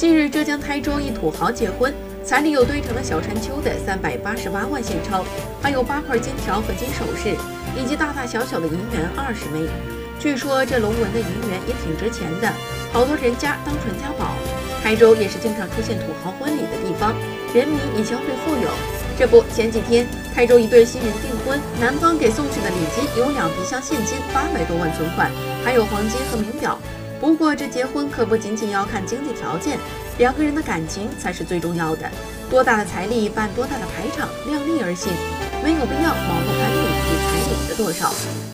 近日，浙江台州一土豪结婚，彩礼有堆成了小山丘的三百八十八万现钞，还有八块金条和金首饰，以及大大小小的银元二十枚。据说这龙纹的银元也挺值钱的，好多人家当传家宝。台州也是经常出现土豪婚礼的地方，人民也相对富有。这不，前几天台州一对新人订婚，男方给送去的礼金有两皮箱现金、八百多万存款，还有黄金和名表。不过，这结婚可不仅仅要看经济条件，两个人的感情才是最重要的。多大的财力办多大的排场，量力而行，没有必要盲目攀比比彩礼的多少。